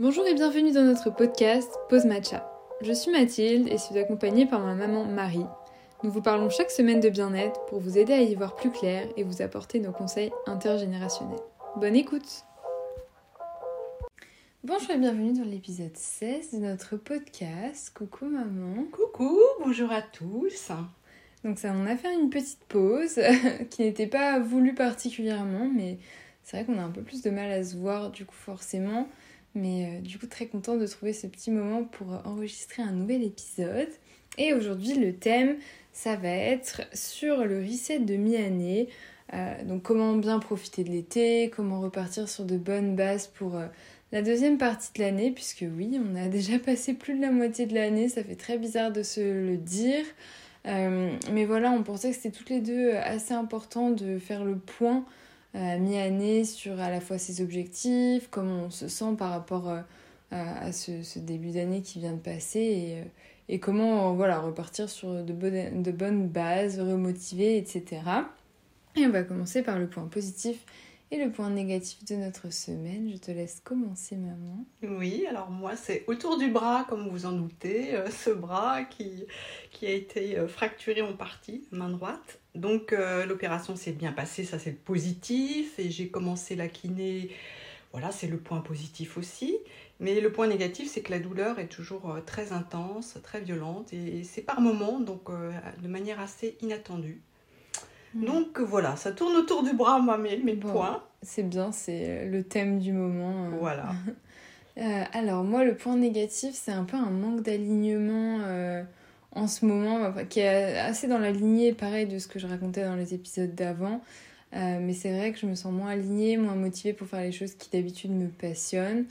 Bonjour et bienvenue dans notre podcast Pause Matcha. Je suis Mathilde et suis accompagnée par ma maman Marie. Nous vous parlons chaque semaine de bien-être pour vous aider à y voir plus clair et vous apporter nos conseils intergénérationnels. Bonne écoute Bonjour et bienvenue dans l'épisode 16 de notre podcast. Coucou maman. Coucou, bonjour à tous. Donc ça, on a fait une petite pause qui n'était pas voulue particulièrement, mais c'est vrai qu'on a un peu plus de mal à se voir du coup forcément. Mais euh, du coup très contente de trouver ce petit moment pour enregistrer un nouvel épisode. Et aujourd'hui le thème ça va être sur le reset de mi-année. Euh, donc comment bien profiter de l'été, comment repartir sur de bonnes bases pour euh, la deuxième partie de l'année, puisque oui, on a déjà passé plus de la moitié de l'année, ça fait très bizarre de se le dire. mais voilà, on pensait que c'était toutes les deux assez important de faire le point euh, mi-année sur à la fois ses objectifs, comment on se sent par rapport euh, à, ce, début d'année qui vient de passer et, euh, et comment voilà, repartir sur de bonnes, de bonnes bases, remotiver, etc. Et on va commencer par le point positif et le point négatif de notre semaine. Je te laisse commencer, maman. Oui, alors moi, c'est autour du bras, comme vous en doutez, ce bras qui, qui a été fracturé en partie, main droite. Donc euh, l'opération s'est bien passée, ça c'est le positif, et j'ai commencé la kiné, voilà, c'est le point positif aussi. Mais le point négatif, c'est que la douleur est toujours euh, très intense, très violente, et c'est par moments, donc euh, de manière assez inattendue. Hmm. Donc voilà, ça tourne autour du bras, moi, mes, mes points. C'est bien, c'est le thème du moment. Voilà. alors moi, le point négatif, c'est un peu un manque d'alignement en ce moment, qui est assez dans la lignée, pareil, de ce que je racontais dans les épisodes d'avant. Euh, mais c'est vrai que je me sens moins alignée, moins motivée pour faire les choses qui d'habitude me passionnent.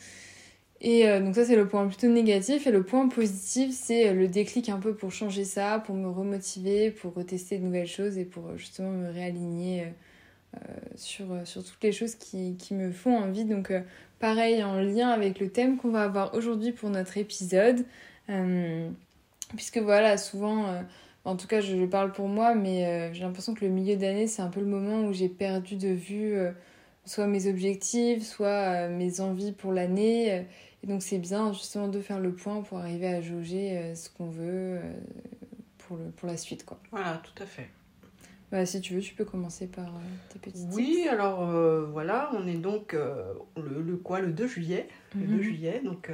Et euh, donc ça c'est le point plutôt négatif. Et le point positif c'est euh, le déclic un peu pour changer ça, pour me remotiver, pour retester de nouvelles choses et pour justement me réaligner sur, sur toutes les choses qui, qui me font envie. Donc pareil en lien avec le thème qu'on va avoir aujourd'hui pour notre épisode. Puisque voilà, souvent, euh, en tout cas je parle pour moi, mais euh, j'ai l'impression que le milieu d'année, c'est un peu le moment où j'ai perdu de vue euh, soit mes objectifs, soit mes envies pour l'année. et donc c'est bien justement de faire le point pour arriver à jauger ce qu'on veut pour, le, pour la suite. Quoi. Voilà, tout à fait. Bah, si tu veux, tu peux commencer par tes petites Oui, alors voilà, on est donc le, quoi, le 2 juillet. Le 2 mhm. juillet, donc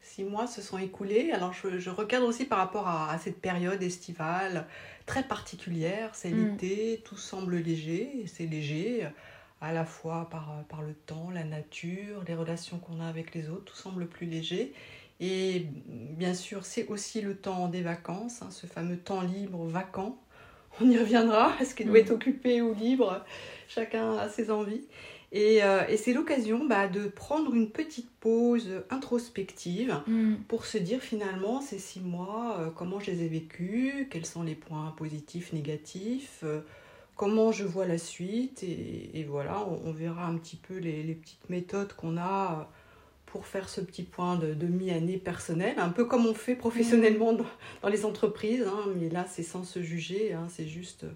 six mois se sont écoulés. Alors je, recadre aussi par rapport à, cette période estivale très particulière. C'est mm. l'été, tout semble léger, c'est léger à la fois par, par le temps, la nature, les relations qu'on a avec les autres, tout semble plus léger. Et bien sûr, c'est aussi le temps des vacances, hein, ce fameux temps libre vacant. On y reviendra, est-ce qu'il doit mm. être occupé ou libre Chacun a ses envies. Euh, et, c'est l'occasion bah, de prendre une petite pause introspective mm. pour se dire finalement ces six mois, euh, comment je les ai vécus, quels sont les points positifs, négatifs, euh, comment je vois la suite. Et, voilà, on, verra un petit peu les, petites méthodes qu'on a pour faire ce petit point de, mi-année personnelle, un peu comme on fait professionnellement mm. dans, les entreprises. Hein, mais là, c'est sans se juger, hein, c'est juste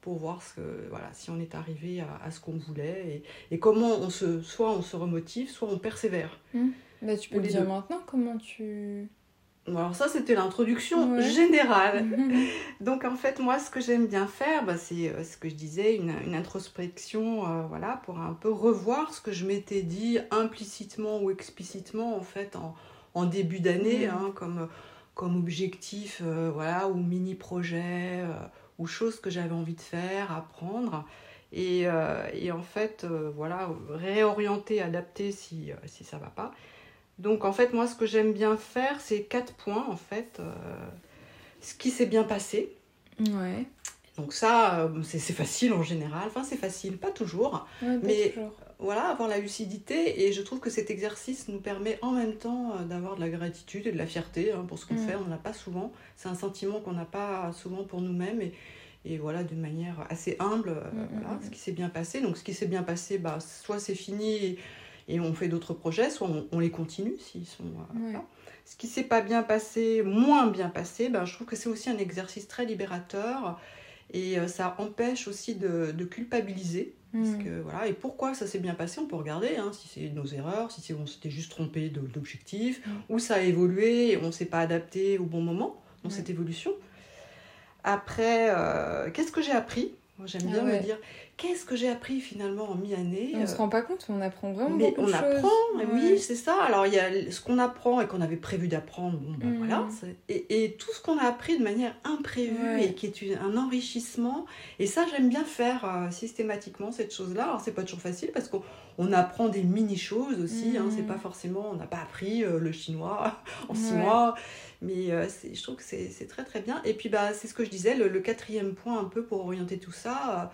pour voir ce voilà, si on est arrivé à, ce qu'on voulait et, comment on se, soit on se remotive, soit on persévère. Hmm. Bah, tu peux le dire maintenant, comment tu... Alors ça, c'était l'introduction générale. Donc en fait, moi, ce que j'aime bien faire, bah, c'est euh, ce que je disais, une, une introspection, euh, voilà, pour un peu revoir ce que je m'étais dit implicitement ou explicitement, en fait, en, en début d'année, hein, comme, comme objectif, euh, voilà, ou mini-projet ou choses que j'avais envie de faire, apprendre. Et, et en fait, voilà, réorienter, adapter si, si ça va pas. Donc en fait, moi, ce que j'aime bien faire, c'est quatre points, en fait. ce qui s'est bien passé. Ouais. Donc ça, c'est facile en général. Enfin, c'est facile, pas toujours. mais toujours voilà, avoir la lucidité. Et je trouve que cet exercice nous permet en même temps euh, d'avoir de la gratitude et de la fierté hein, pour ce qu'on mm. fait. On n'a pas souvent. C'est un sentiment qu'on n'a pas souvent pour nous-mêmes. Et, et voilà, d'une manière assez humble, euh, mm, mm, voilà, ce qui s'est bien passé. Donc, ce qui s'est bien passé, bah, soit c'est fini et, on fait d'autres projets, soit on, les continue s'ils sont. Euh, ce qui s'est pas bien passé, moins bien passé, bah, je trouve que c'est aussi un exercice très libérateur Et ça empêche aussi de, de culpabiliser. Parce Mm. que, voilà. Et pourquoi ça s'est bien passé On peut regarder hein, si c'est nos erreurs, si on s'était juste trompé d'objectif, Mm. ou ça a évolué et on ne s'est pas adapté au bon moment dans Ouais. cette évolution. Après, euh, qu'est-ce que j'ai appris? Moi, j'aime Ah bien ouais. me dire qu'est-ce que j'ai appris finalement en mi-année On se euh, rend pas compte, on apprend vraiment mais beaucoup on de choses. apprend, Ouais. oui, c'est ça. Alors, il y a ce qu'on apprend et qu'on avait prévu d'apprendre, bon, ben voilà. c'est- Et, et tout ce qu'on a appris de manière imprévue Ouais. et qui est une- un enrichissement. Et ça, j'aime bien faire euh, systématiquement cette chose-là. Alors, c'est pas toujours facile parce qu'on on apprend des mini-choses aussi. hein. C'est pas forcément, on n'a pas appris euh, le chinois en six mois. Mais euh, je trouve que c'est très très bien. Et puis, bah, c'est ce que je disais, le, le quatrième point un peu pour orienter tout ça. euh,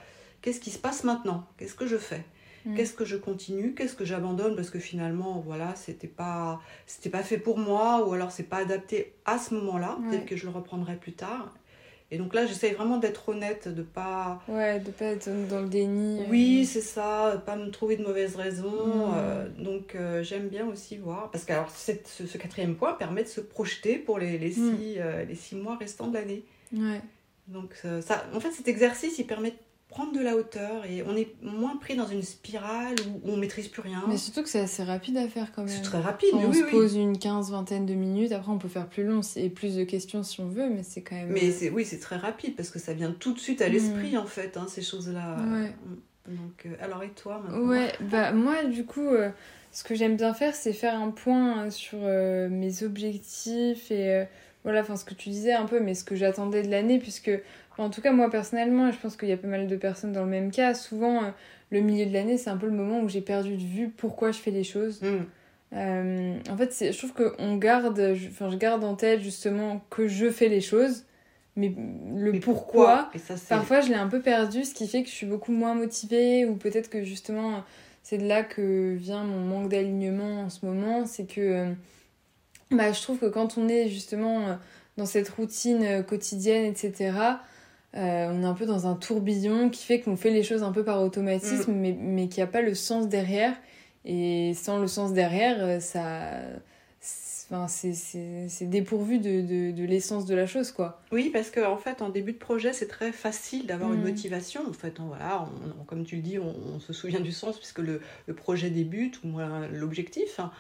Qu'est-ce qui se passe maintenant? Qu'est-ce que je fais? Mm. Qu'est-ce que je continue? Qu'est-ce que j'abandonne? Parce que finalement, voilà, c'était pas, pas fait pour moi ou alors c'est pas adapté à ce moment-là. Ouais. Peut-être que je le reprendrai plus tard. Et donc là, j'essaye vraiment d'être honnête, de pas. Ouais, de pas être dans le déni. euh. Oui, c'est ça, pas me trouver de mauvaises raisons. Mm. euh, donc euh, j'aime bien aussi voir. Parce que alors, cette- ce, ce quatrième point permet de se projeter pour les, les, Mm. six, euh, les six mois restants de l'année. Ouais. Donc ça, en fait, cet exercice, il permet de prendre de la hauteur et on est moins pris dans une spirale où on maîtrise plus rien. Mais surtout que c'est assez rapide à faire quand même. C'est très rapide, on oui, se oui. pose une quinze, vingtaine de minutes. Après, on peut faire plus long et plus de questions si on veut, mais c'est quand même. Mais c'est oui, c'est très rapide parce que ça vient tout de suite à l'esprit en fait, hein, ces choses-là. Ouais. Donc, euh, alors et toi maintenant Ouais, bah moi du coup, euh, ce que j'aime bien faire, c'est faire un point euh, sur euh, mes objectifs et euh, voilà, enfin ce que tu disais un peu, mais ce que j'attendais de l'année, puisque en tout cas moi personnellement, et je pense qu'il y a pas mal de personnes dans le même cas, souvent euh, le milieu de l'année, c'est un peu le moment où j'ai perdu de vue pourquoi je fais les choses. Mm. Euh, en fait, je trouve qu'on garde, je- enfin je garde en tête justement que je fais les choses, mais le Mais pourquoi? Et ça, c'est Parfois, je l'ai un peu perdu, ce qui fait que je suis beaucoup moins motivée, ou peut-être que justement, c'est de là que vient mon manque d'alignement en ce moment. C'est que euh, bah, je trouve que quand on est justement euh, dans cette routine euh, quotidienne, etc., euh, on est un peu dans un tourbillon qui fait qu'on fait les choses un peu par automatisme, mais, mais qu'il n'y a pas le sens derrière. Et sans le sens derrière, ça. c'est- Enfin, c'est- dépourvu de, de, de l'essence de la chose, quoi. Oui, parce qu'en en fait, en début de projet, c'est très facile d'avoir une Mm. motivation. En fait, on- voilà, on- on- comme tu le dis, on, se souvient du sens puisque le, le projet débute ou moins l'objectif. hein.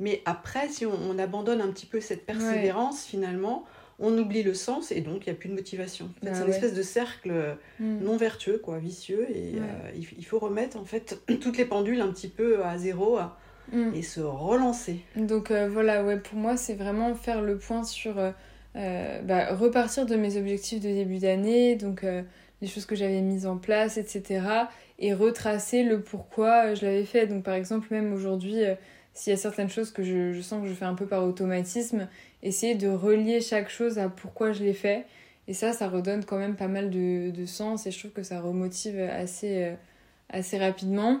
Mais après, si on, on abandonne un petit peu cette persévérance, finalement, on oublie le sens et donc il n'y a plus de motivation. En fait, Bah c'est une ouais. espèce de cercle Mm. non vertueux, quoi, vicieux. Et Ouais. euh, il, il faut remettre en fait toutes les pendules un petit peu à zéro à- Mm. et se relancer. Donc euh, voilà, ouais, pour moi, c'est vraiment faire le point sur euh, euh, bah, repartir de mes objectifs de début d'année, donc euh, les choses que j'avais mises en place, etc. Et retracer le pourquoi euh, je l'avais fait. Donc par exemple, même aujourd'hui, euh, s'il y a certaines choses que je, sens que je fais un peu par automatisme, essayer de relier chaque chose à pourquoi je l'ai fait. Et ça, ça redonne quand même pas mal de, sens et je trouve que ça remotive assez, euh, assez rapidement.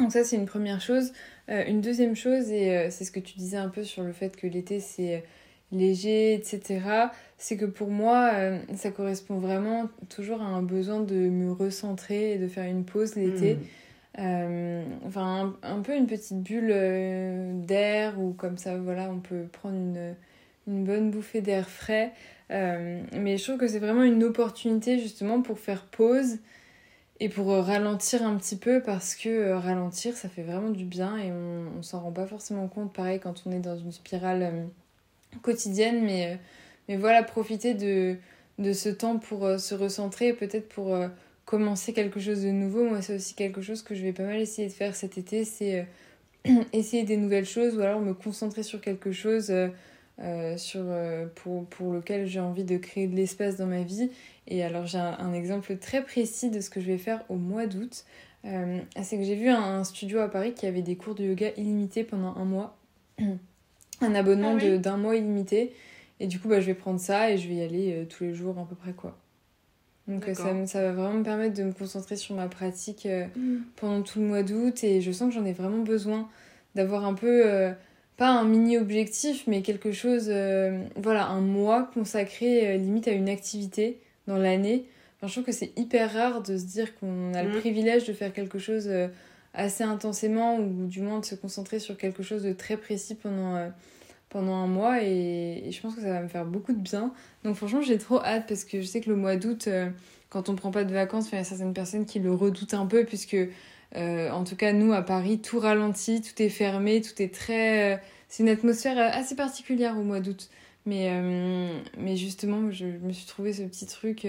Donc ça, c'est une première chose. Euh, une deuxième chose, et euh, c'est ce que tu disais un peu sur le fait que l'été, c'est léger, etc., c'est que pour moi, ça correspond vraiment toujours à un besoin de me recentrer et de faire une pause l'été. Mm. Euh, un, peu une petite bulle euh, d'air ou comme ça, voilà, on peut prendre une, bonne bouffée d'air frais. Euh, mais je trouve que c'est vraiment une opportunité justement pour faire pause et pour ralentir un petit peu parce que ralentir, ça fait vraiment du bien et on, s'en rend pas forcément compte, pareil, quand on est dans une spirale quotidienne. Mais, mais voilà, profiter de, de ce temps pour se recentrer peut-être pour commencer quelque chose de nouveau. Moi, c'est aussi quelque chose que je vais pas mal essayer de faire cet été, c'est euh, essayer des nouvelles choses ou alors me concentrer sur quelque chose euh, euh, sur, euh, pour, pour lequel j'ai envie de créer de l'espace dans ma vie. Et alors, j'ai un, un exemple très précis de ce que je vais faire au mois d'août. Euh, c'est que j'ai vu un, un studio à Paris qui avait des cours de yoga illimités pendant un mois. un abonnement Ah oui. d'un mois illimité. Et du coup, bah, je vais prendre ça et je vais y aller tous les jours à peu près, quoi. Donc euh, ça, ça va vraiment me permettre de me concentrer sur ma pratique euh, pendant tout le mois d'août et je sens que j'en ai vraiment besoin d'avoir un peu, euh, pas un mini objectif, mais quelque chose, euh, voilà, un mois consacré euh, limite à une activité dans l'année. Enfin, je trouve que c'est hyper rare de se dire qu'on a le Mhm. privilège de faire quelque chose assez intensément ou du moins de se concentrer sur quelque chose de très précis pendant, pendant un mois et, je pense que ça va me faire beaucoup de bien. Donc franchement, j'ai trop hâte parce que je sais que le mois d'août, euh, quand on prend pas de vacances, il y a certaines personnes qui le redoutent un peu puisque, euh, en tout cas, nous à Paris, tout ralentit, tout est fermé, tout est très. Euh, c'est une atmosphère assez particulière au mois d'août. Mais, mais justement, je, me suis trouvé ce petit truc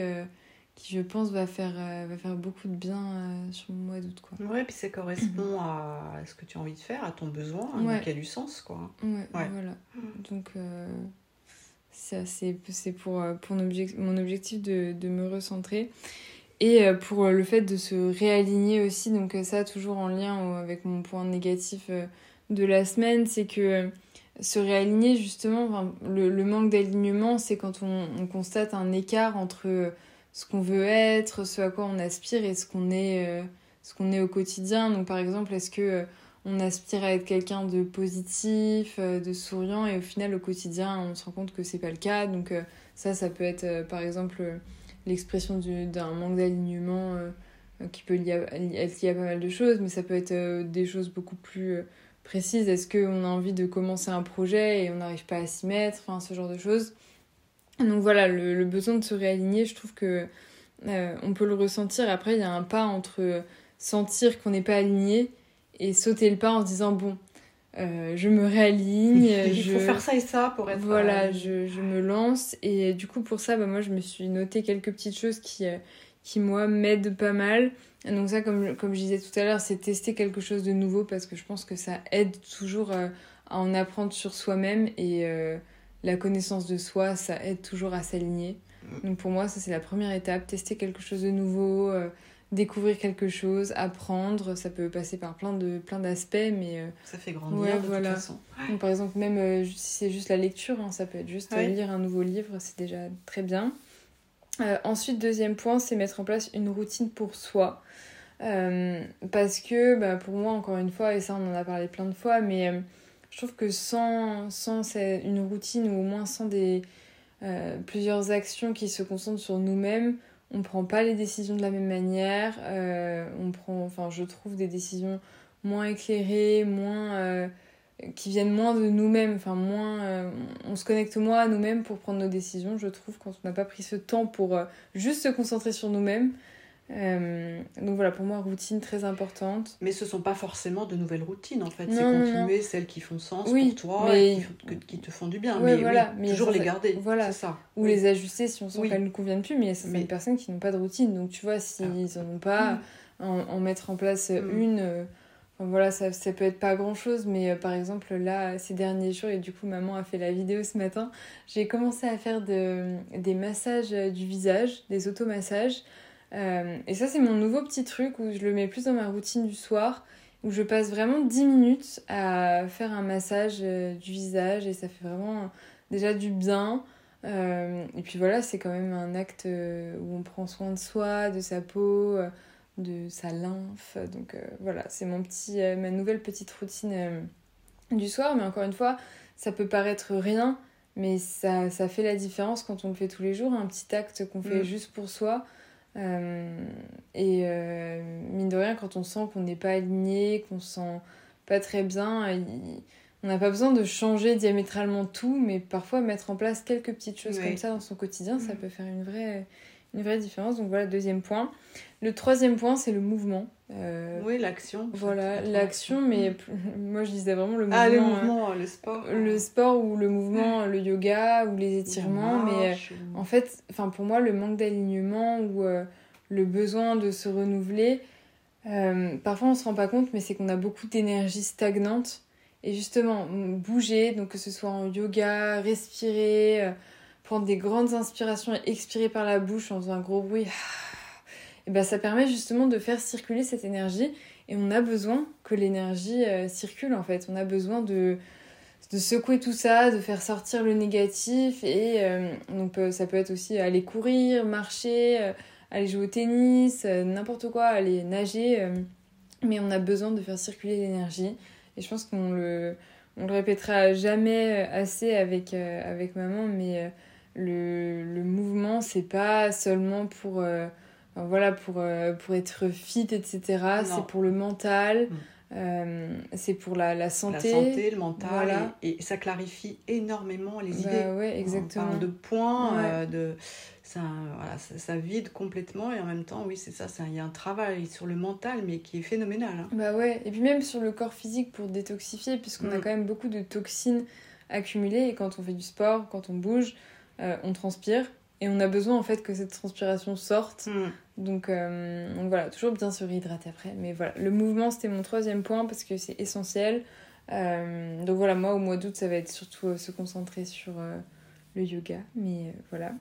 qui je pense va faire, euh, va faire beaucoup de bien euh, sur le mois d'août. Quoi. Ouais, puis ça correspond à ce que tu as envie de faire, à ton besoin, hein, donc il y a du sens. Quoi. Ouais, voilà. Donc euh, c'est pour, pour mon, objectif, mon objectif de, de, me recentrer. Et pour le fait de se réaligner aussi, donc ça toujours en lien avec mon point négatif de la semaine, c'est que se réaligner justement, le, le manque d'alignement, c'est quand on, on, constate un écart entre ce qu'on veut être, ce à quoi on aspire et ce qu'on est, euh, ce qu'on est au quotidien. Donc par exemple, est-ce que euh, on aspire à être quelqu'un de positif, euh, de souriant et au final au quotidien on se rend compte que c'est pas le cas. Donc ça, ça peut être par exemple l'expression d'un manque d'alignement qui peut être lié à pas mal de choses, mais ça peut être des choses beaucoup plus précises. Est-ce qu'on a envie de commencer un projet et on n'arrive pas à s'y mettre, enfin ce genre de choses. Donc voilà, le, besoin de se réaligner, je trouve que euh, on peut le ressentir. Après, il y a un pas entre sentir qu'on n'est pas aligné et sauter le pas en se disant bon, euh, je me réaligne. il faut faire ça et ça pour être. Voilà, je, je, me lance. Et du coup, pour ça, bah, moi, je me suis noté quelques petites choses qui, euh, qui moi, m'aident pas mal. Donc, ça, comme, comme je disais tout à l'heure, c'est tester quelque chose de nouveau parce que je pense que ça aide toujours à en apprendre sur soi-même et la connaissance de soi, ça aide toujours à s'aligner. Mm. Donc pour moi, ça c'est la première étape, tester quelque chose de nouveau, euh, découvrir quelque chose, apprendre. Ça peut passer par plein de plein d'aspects, mais euh, ça fait grandir de toute façon. Donc, par exemple, même euh, si c'est juste la lecture, hein, ça peut être juste lire un nouveau livre, c'est déjà très bien. ensuite, deuxième point, c'est mettre en place une routine pour soi. parce que bah, pour moi, encore une fois, et ça on en a parlé plein de fois, mais je trouve que sans, sans une routine ou au moins sans des, euh, plusieurs actions qui se concentrent sur nous-mêmes, on ne prend pas les décisions de la même manière. Euh, on prend, enfin, je trouve des décisions moins éclairées, moins, euh, qui viennent moins de nous-mêmes. Enfin, moins, on se connecte moins à nous-mêmes pour prendre nos décisions, je trouve, quand on n'a pas pris ce temps pour juste se concentrer sur nous-mêmes. Euh, donc voilà, pour moi, routine très importante. Mais ce sont pas forcément de nouvelles routines en fait, c'est continuer celles qui font sens pour toi et qui, te font du bien. mais, voilà, mais toujours les garder. Voilà. ça. Ou les ajuster si on sent qu'elles ne conviennent plus, mais a des personnes qui n'ont pas de routine. Donc tu vois, s'ils n'en ont pas, mm. en, mettre en place mm. une. Euh, voilà, ça, ça peut être pas grand chose, mais euh, par exemple, là, ces derniers jours, et du coup, maman a fait la vidéo ce matin, j'ai commencé à faire de, des massages du visage, des automassages. Euh, et ça, c'est mon nouveau petit truc où je le mets plus dans ma routine du soir, où je passe vraiment 10 minutes à faire un massage euh, du visage et ça fait vraiment déjà du bien. Euh, et puis voilà, c'est quand même un acte où on prend soin de soi, de sa peau, de sa lymphe. Donc voilà, c'est mon petit, ma nouvelle petite routine du soir. Mais encore une fois, ça peut paraître rien, mais ça, ça fait la différence quand on le fait tous les jours. Un petit acte qu'on fait mm. juste pour soi. Euh, et euh, mine de rien, quand on sent qu'on n'est pas aligné, qu'on se sent pas très bien, on n'a pas besoin de changer diamétralement tout, mais parfois mettre en place quelques petites choses comme ça dans son quotidien, ça mm. peut faire une vraie, une vraie différence. Donc voilà, deuxième point. Le troisième point, c'est le mouvement. Euh, oui, l'action. Voilà, l'action, mais mm. moi je disais vraiment le mouvement. Ah, le mouvement, le sport. Le sport ou le mouvement, le yoga ou les étirements. mais en fait, pour moi, le manque d'alignement ou euh, le besoin de se renouveler, euh, parfois on se rend pas compte, mais c'est qu'on a beaucoup d'énergie stagnante. Et justement, bouger, donc que ce soit en yoga, respirer prendre des grandes inspirations et expirer par la bouche en faisant un gros bruit, et ben ça permet justement de faire circuler cette énergie. Et on a besoin que l'énergie euh, circule en fait. On a besoin de, de secouer tout ça, de faire sortir le négatif. Et euh, donc ça peut être aussi aller courir, marcher, euh, aller jouer au tennis, n'importe quoi, aller nager. mais on a besoin de faire circuler l'énergie. Et je pense qu'on le, on le répétera jamais assez avec, avec maman, mais le, le mouvement, c'est pas seulement pour, euh, voilà, pour, euh, pour être fit, etc. C'est pour le mental. Mm. c'est pour la, la, santé. La santé, le mental. Et, ça clarifie énormément les bah idées. Ouais, exactement. On parle de points, de ça, voilà, ça, vide complètement et en même temps, oui, c'est ça, il y a un travail sur le mental mais qui est phénoménal. Hein. Bah ouais, et puis même sur le corps physique pour détoxifier, puisqu'on a mm. quand même beaucoup de toxines accumulées et quand on fait du sport, quand on bouge, euh, on transpire et on a besoin en fait que cette transpiration sorte. Mm. Donc, euh, donc, voilà, toujours bien se réhydrater après. Mais voilà, le mouvement c'était mon troisième point parce que c'est essentiel. Euh, donc voilà, moi au mois d'août ça va être surtout se concentrer sur le yoga, mais voilà.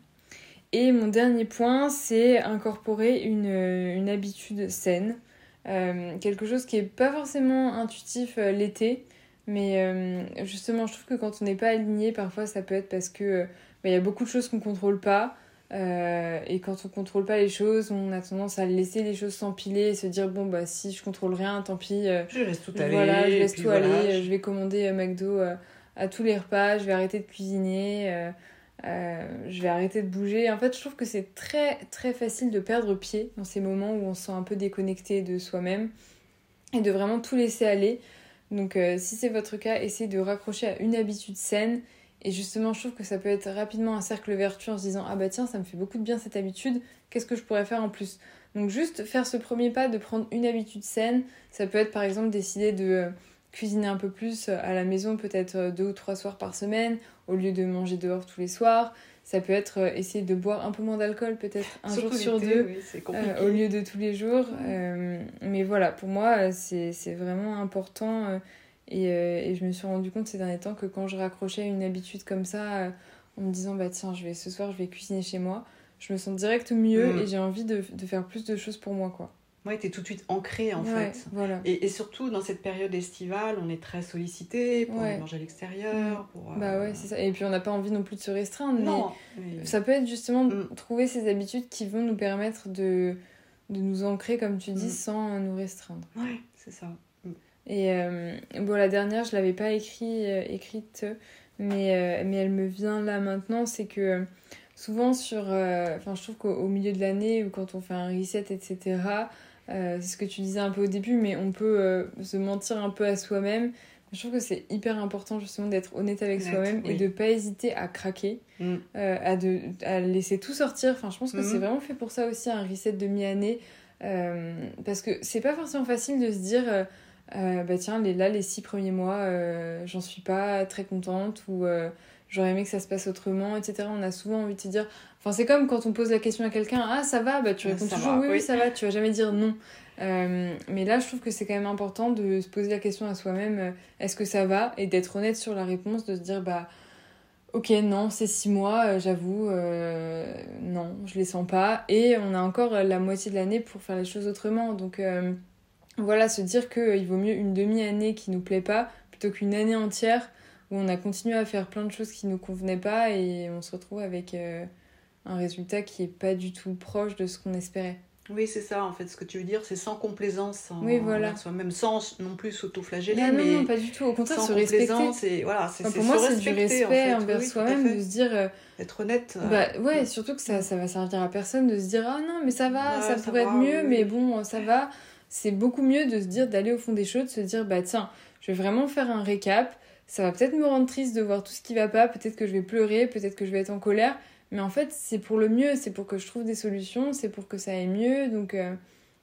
Et mon dernier point, c'est incorporer une, une, habitude saine. Quelque chose qui n'est pas forcément intuitif l'été, mais euh, justement, je trouve que quand on n'est pas aligné, parfois ça peut être parce que il y a beaucoup de choses qu'on ne contrôle pas. et quand on contrôle pas les choses, on a tendance à laisser les choses s'empiler et se dire bon bah si je contrôle rien, tant pis. je laisse tout aller. Voilà, je laisse tout aller. Je vais commander McDo à tous les repas. Je vais arrêter de cuisiner. Euh, je vais arrêter de bouger. En fait, je trouve que c'est très très facile de perdre pied dans ces moments où on se sent un peu déconnecté de soi-même et de vraiment tout laisser aller. Donc, euh, si c'est votre cas, essayez de raccrocher à une habitude saine. Et justement, je trouve que ça peut être rapidement un cercle vertueux en se disant Ah bah tiens, ça me fait beaucoup de bien cette habitude, qu'est-ce que je pourrais faire en plus? Donc, juste faire ce premier pas de prendre une habitude saine, ça peut être par exemple décider de euh, cuisiner un peu plus à la maison, peut-être deux ou trois soirs par semaine, au lieu de manger dehors tous les soirs. Ça peut être euh, essayer de boire un peu moins d'alcool, peut-être un jour sur deux, euh, au lieu de tous les jours. Euh, mais voilà, pour moi, c'est vraiment important. Et, et, je me suis rendu compte ces derniers temps que quand je raccrochais une habitude comme ça, en me disant, bah tiens, je vais, ce soir, je vais cuisiner chez moi, je me sens direct mieux mm. et j'ai envie de, de, faire plus de choses pour moi, quoi. Ouais, tu es tout de suite ancré en fait. Voilà. Et, et, surtout dans cette période estivale, on est très sollicité pour manger à l'extérieur. Pour, euh, Bah ouais, c'est ça. Et puis on n'a pas envie non plus de se restreindre. Non. Mais ça peut être justement mm. trouver ces habitudes qui vont nous permettre de, de nous ancrer, comme tu dis, mm. sans nous restreindre. Ouais, c'est ça. Et euh, bon, la dernière, je l'avais pas écrit, euh, écrite, mais, mais elle me vient là maintenant. C'est que souvent sur. Enfin, je trouve qu'au milieu de l'année, ou quand on fait un reset, etc., euh, c'est ce que tu disais un peu au début, mais on peut euh, se mentir un peu à soi-même. Je trouve que c'est hyper important justement d'être honnête avec soi-même et de pas hésiter à craquer, mm. euh, à, de, à laisser tout sortir. Enfin, je pense que c'est mm. vraiment fait pour ça aussi un reset de mi-année. parce que c'est pas forcément facile de se dire bah tiens, les, là, les six premiers mois, j'en suis pas très contente ou j'aurais aimé que ça se passe autrement, etc. On a souvent envie de se dire. Enfin, c'est comme quand on pose la question à quelqu'un Ah, ça va? Bah, tu réponds toujours oui, oui, ça va. Tu vas jamais dire non. Euh, mais là, je trouve que c'est quand même important de se poser la question à soi-même euh, Est-ce que ça va? Et d'être honnête sur la réponse, de se dire Bah, ok, non, c'est six mois, euh, j'avoue, non, je les sens pas. Et on a encore la moitié de l'année pour faire les choses autrement. Donc, voilà, se dire qu'il vaut mieux une demi-année qui nous plaît pas plutôt qu'une année entière où on a continué à faire plein de choses qui nous convenaient pas et on se retrouve avec euh, un résultat qui est pas du tout proche de ce qu'on espérait. Oui, c'est ça, en fait, ce que tu veux dire, c'est sans complaisance oui, voilà. soi-même, sans non plus s'auto-flageller. Non, non, non, pas du tout, au contraire, se respecter. Voilà, c'est pour moi, c'est du respect envers soi-même, de se dire... Euh, être honnête. Euh, bah ouais, surtout que ça, ça va servir à personne de se dire « Ah non, mais ça va, ça, pourrait être mieux, mais bon, ça va. » C'est beaucoup mieux de se dire, d'aller au fond des choses, de se dire « Bah tiens, je vais vraiment faire un récap, ça va peut-être me rendre triste de voir tout ce qui va pas, peut-être que je vais pleurer, peut-être que je vais être en colère, mais en fait, c'est pour le mieux, c'est pour que je trouve des solutions, c'est pour que ça aille mieux, donc... Euh,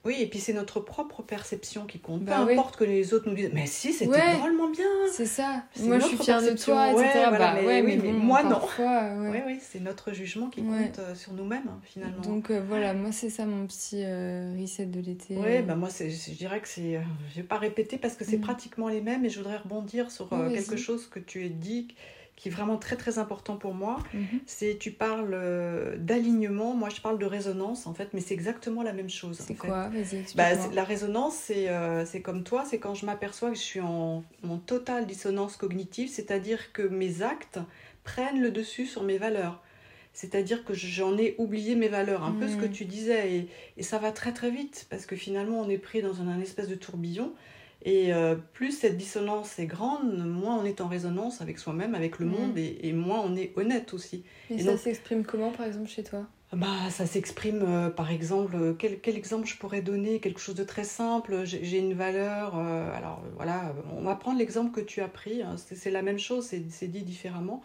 oui, et puis c'est notre propre perception qui compte. Peu bah importe que les autres nous disent, mais si, c'était vraiment bien. C'est ça. Moi, je suis fière de toi, etc. bah, mais, oui, mais moi, non. Oui, oui, c'est notre jugement qui compte euh, sur nous-mêmes, hein, finalement. Donc euh, voilà, moi, c'est ça mon petit euh, reset de l'été. Oui, bah, moi, je dirais que c'est. je vais pas répéter parce que c'est mm. pratiquement les mêmes et je voudrais rebondir sur quelque chose que tu as dit qui est vraiment très très important pour moi. Mhm. C'est tu parles euh, d'alignement, moi je parle de résonance en fait, mais c'est exactement la même chose. C'est quoi? Vas-y, bah, La résonance, c'est euh, c'est comme toi, c'est quand je m'aperçois que je suis en, en totale dissonance cognitive, c'est-à-dire que mes actes prennent le dessus sur mes valeurs. C'est-à-dire que j'en ai oublié mes valeurs, un peu ce que mhm. tu disais, et, et, ça va très très vite, parce que finalement on est pris dans un, un espèce de tourbillon, Et euh, plus cette dissonance est grande, moins on est en résonance avec soi-même, avec le Mm. monde, et, et moins on est honnête aussi. Et, Et ça s'exprime comment, par exemple, chez toi? Bah, ça s'exprime, euh, par exemple, euh, quel, quel exemple je pourrais donner? Quelque chose de très simple. J'ai une valeur. euh, alors voilà, on va prendre l'exemple que tu as pris. hein, c'est la même chose, c'est dit différemment.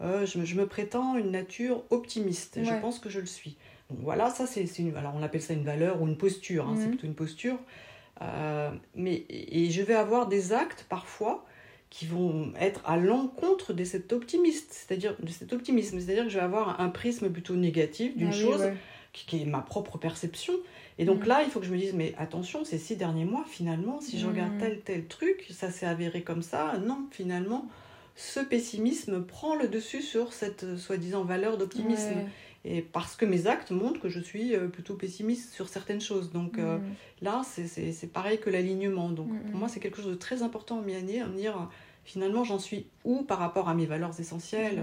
Je, me- je me prétends une nature optimiste. Je pense que je le suis. Donc, voilà, ça c'est une. Alors on appelle ça une valeur ou une posture. hein, C'est Mhm. plutôt une posture. Euh, mais et je vais avoir des actes parfois qui vont être à l'encontre de cet optimiste, c'est-à-dire de cet optimisme, c'est-à-dire que je vais avoir un prisme plutôt négatif d'une Ah oui, chose ouais. qui, qui est ma propre perception. Et donc Mm. là, il faut que je me dise, mais attention, ces six derniers mois, finalement, si je Mm. regarde tel, tel truc, ça s'est avéré comme ça. Non, finalement, ce pessimisme prend le dessus sur cette euh, soi-disant valeur d'optimisme. Ouais. Et parce que mes actes montrent que je suis euh, plutôt pessimiste sur certaines choses. Donc euh, Mm. là, c'est- c'est c'est pareil que l'alignement. Donc Mm, pour mm. moi, c'est quelque chose de très important en mi-année, à me dire, finalement, j'en suis où par rapport à mes valeurs essentielles?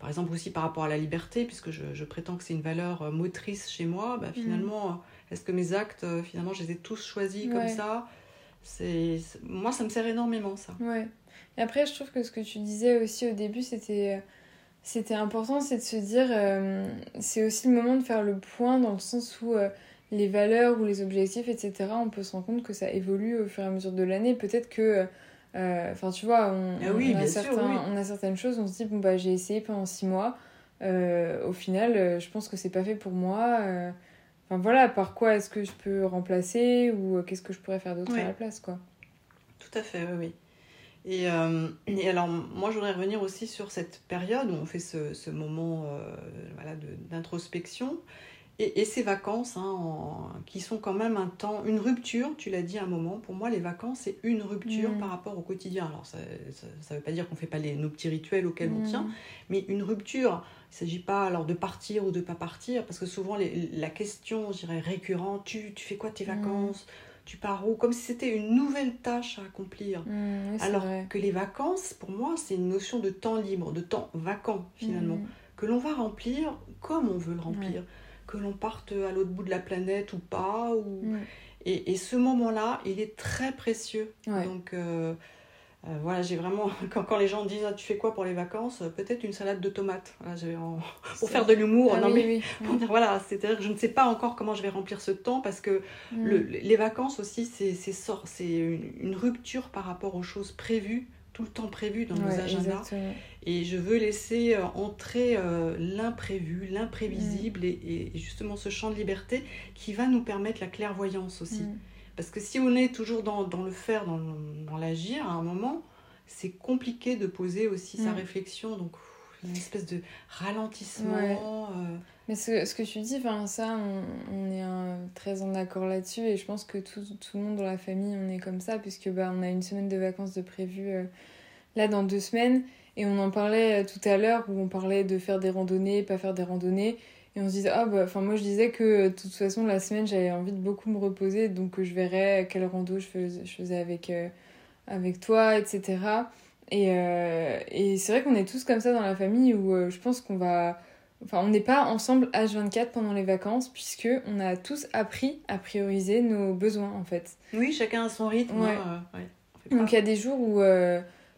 Par exemple aussi par rapport à la liberté, puisque je, je prétends que c'est une valeur euh, motrice chez moi, bah, finalement, euh, est-ce que mes actes, finalement, je les ai tous choisis comme ça? C'est- Moi, ça me sert énormément, ça. Ouais. Et après, je trouve que ce que tu disais aussi au début, c'était c'était important, c'est de se dire, euh, c'est aussi le moment de faire le point dans le sens où euh, les valeurs ou les objectifs, etc., on peut se rendre compte que ça évolue au fur et à mesure de l'année. Peut-être que, euh, enfin, tu vois, on, Ah oui, on a sûr, oui. on a certaines choses, on se dit, bon, bah, j'ai essayé pendant six mois. Au final, je pense que c'est pas fait pour moi. Enfin voilà, par quoi est-ce que je peux remplacer ou qu'est-ce que je pourrais faire d'autre Ouais. à la place, quoi. Tout à fait, oui, oui. Et, euh, et alors, moi, je voudrais revenir aussi sur cette période où on fait ce, ce moment euh, voilà, d'introspection et, et ces vacances, hein, en- qui sont quand même un temps, une rupture, tu l'as dit à un moment. Pour moi, les vacances, c'est une rupture Mm. par rapport au quotidien. Alors, ça ne veut pas dire qu'on ne fait pas les, nos petits rituels auxquels on Mm. tient, mais une rupture. Il ne s'agit pas alors de partir ou de pas partir, parce que souvent les- la question, je dirais, récurrente, tu, tu fais quoi tes Mm. vacances? Tu pars où? Comme si c'était une nouvelle tâche à accomplir. Mm, oui, c'est Alors vrai. que les vacances, pour moi, c'est une notion de temps libre, de temps vacant finalement, Mm. que l'on va remplir comme on veut le remplir. Que l'on parte à l'autre bout de la planète ou pas. Ou... Mm. Et, et ce moment-là, il est très précieux. Ouais. Donc euh, euh, voilà, j'ai vraiment. Quand, quand les gens disent ah, Tu fais quoi pour les vacances Peut-être une salade de tomates. Voilà, j'ai en- Pour faire de l'humour. Ah oui, mais oui, pour dire, voilà, c'est-à-dire que je ne sais pas encore comment je vais remplir ce temps parce que le- Mm. les vacances aussi, c'est une, une rupture par rapport aux choses prévues, tout le temps prévu dans nos agendas. exactement. Et je veux laisser euh, entrer euh, l'imprévu, l'imprévisible et, et justement ce champ de liberté qui va nous permettre la clairvoyance aussi. Mm. Parce que si on est toujours dans, dans le faire, dans, dans l'agir, à un moment, c'est compliqué de poser aussi sa Mm. réflexion. Donc, une espèce de ralentissement. Ouais. euh, Mais ce, ce que tu dis, ça, on, on est un- très en accord là-dessus et je pense que tout, tout le monde dans la famille, on est comme ça puisque bah, on a une semaine de vacances de prévu euh, là dans deux semaines et on en parlait euh, tout à l'heure où on parlait de faire des randonnées, pas faire des randonnées et on se disait, ah bah, enfin, moi je disais que de toute façon la semaine j'avais envie de beaucoup me reposer donc euh, je verrais quelle rando je faisais, je faisais avec, euh, avec toi, etc. Et, euh, et c'est vrai qu'on est tous comme ça dans la famille où euh, je pense qu'on va Enfin, on n'est pas ensemble H24 pendant les vacances, puisque on a tous appris à prioriser nos besoins, en fait. Oui, chacun a son rythme. Ouais. hein, ouais. Donc il y a des jours où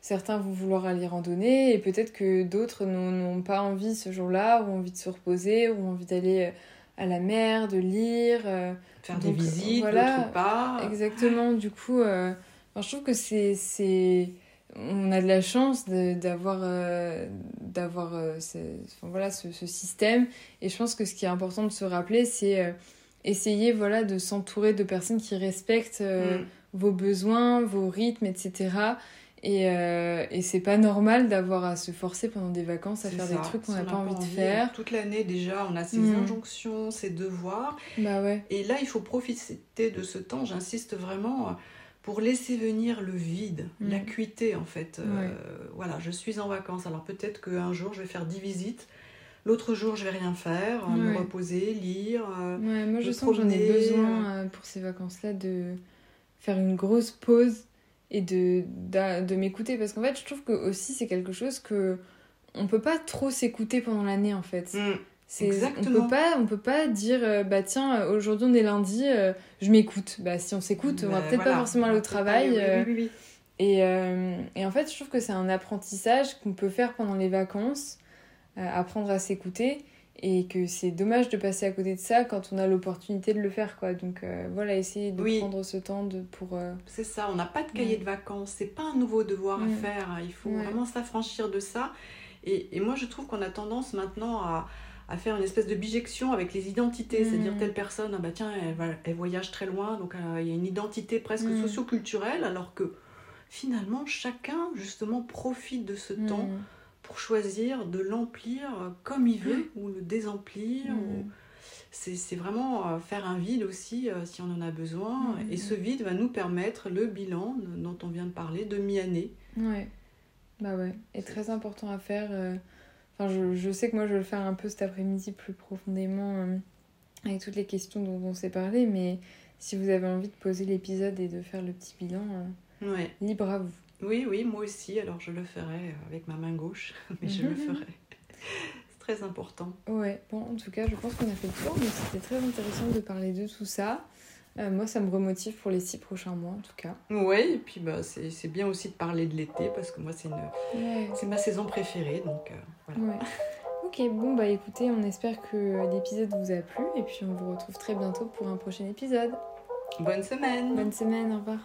certains vont vouloir aller randonner, et peut-être que d'autres n'ont pas envie ce jour-là, ou envie de se reposer, ou ont envie d'aller euh, à la mer, de lire. euh, faire des donc, visites, voilà, d'autres pas. Exactement, du coup, euh, enfin, je trouve que c'est. On a de la chance d'avoir euh, d'avoir euh, ce, enfin, voilà, ce, ce système. Et je pense que ce qui est important de se rappeler, c'est essayer voilà, de s'entourer de personnes qui respectent Mm. vos besoins, vos rythmes, etc. Et, euh, et c'est pas normal d'avoir à se forcer pendant des vacances à faire ça. des trucs qu'on n'a pas envie de faire. Toute l'année déjà, on a ces Mm. injonctions, ces devoirs. Bah ouais. Et là, il faut profiter de ce temps, j'insiste vraiment, pour laisser venir le vide, Mm. l'acuité en fait. Euh, voilà, je suis en vacances, alors peut-être qu'un jour je vais faire 10 visites, l'autre jour je vais rien faire, euh, me reposer, lire. euh, Ouais, moi je sens que j'en ai besoin euh, pour ces vacances-là de faire une grosse pause et de, de m'écouter parce qu'en fait je trouve que aussi c'est quelque chose que on peut pas trop s'écouter pendant l'année en fait. mm, Exactement. On peut pas, on peut pas dire, euh, bah tiens, aujourd'hui on est lundi, euh, je m'écoute. Bah si on s'écoute, on va peut-être pas forcément aller au travail. oui, oui, oui, et, et, en fait, je trouve que c'est un apprentissage qu'on peut faire pendant les vacances, apprendre à s'écouter et que c'est dommage de passer à côté de ça quand on a l'opportunité de le faire quoi donc euh, voilà essayer de prendre ce temps de pour euh, c'est ça on n'a pas de cahier de vacances c'est pas un nouveau devoir à mm. faire il faut vraiment s'affranchir de ça et, et, moi je trouve qu'on a tendance maintenant à, à, faire une espèce de bijection avec les identités c'est-à-dire mm. telle personne ah bah tiens elle, elle voyage très loin donc euh, il y a une identité presque mm. socioculturelle alors que finalement chacun justement profite de ce temps pour choisir de l'emplir comme il veut ou le désemplir. Mm. C'est vraiment euh, faire un vide aussi euh, si on en a besoin. Mm. Et ce vide va nous permettre le bilan dont on vient de parler de mi-année. Ouais, bah ouais. Et très important à faire. Euh, enfin, je, je, sais que moi je vais le faire un peu cet après-midi plus profondément avec toutes les questions dont on s'est parlé. Mais si vous avez envie de poser l'épisode et de faire le petit bilan, ouais. libre à vous. Oui, oui, moi aussi. Alors je le ferai avec ma main gauche, mais je le ferai. C'est très important. Ouais, bon, en tout cas, je pense qu'on a fait le tour, mais c'était très intéressant de parler de tout ça. Euh, moi, ça me remotive pour les six prochains mois, en tout cas. Oui, et puis bah, c'est bien aussi de parler de l'été, parce que moi, c'est c'est ma saison préférée, donc euh, voilà. Ok, bon, bah écoutez, on espère que l'épisode vous a plu, et puis on vous retrouve très bientôt pour un prochain épisode. Bonne semaine Bonne semaine, au revoir